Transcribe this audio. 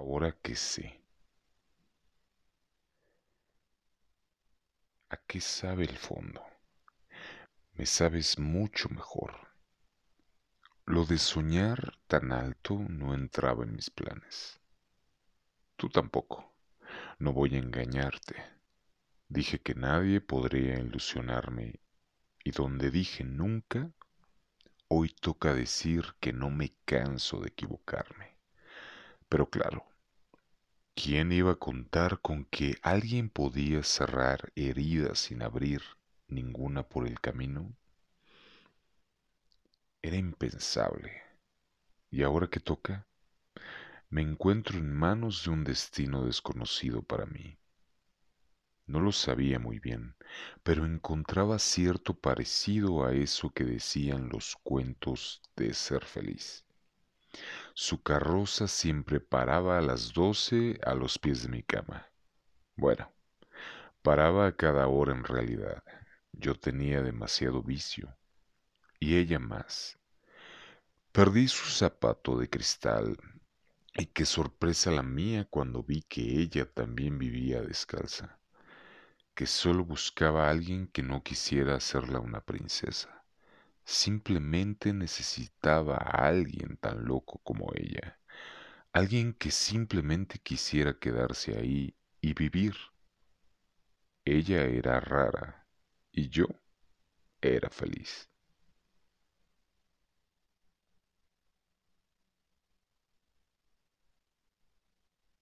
ahora que sé. ¿A qué sabe el fondo? Me sabes mucho mejor. Lo de soñar tan alto no entraba en mis planes. Tú tampoco. No voy a engañarte. Dije que nadie podría ilusionarme y donde dije nunca, hoy toca decir que no me canso de equivocarme. Pero claro, ¿quién iba a contar con que alguien podía cerrar heridas sin abrir ninguna por el camino? Era impensable. ¿Y ahora que toca? Me encuentro en manos de un destino desconocido para mí. No lo sabía muy bien, pero encontraba cierto parecido a eso que decían los cuentos de ser feliz. Su carroza siempre paraba a las doce a los pies de mi cama. Bueno, paraba a cada hora en realidad. Yo tenía demasiado vicio, y ella más. Perdí su zapato de cristal, y qué sorpresa la mía cuando vi que ella también vivía descalza que solo buscaba a alguien que no quisiera hacerla una princesa. Simplemente necesitaba a alguien tan loco como ella, alguien que simplemente quisiera quedarse ahí y vivir. Ella era rara y yo era feliz.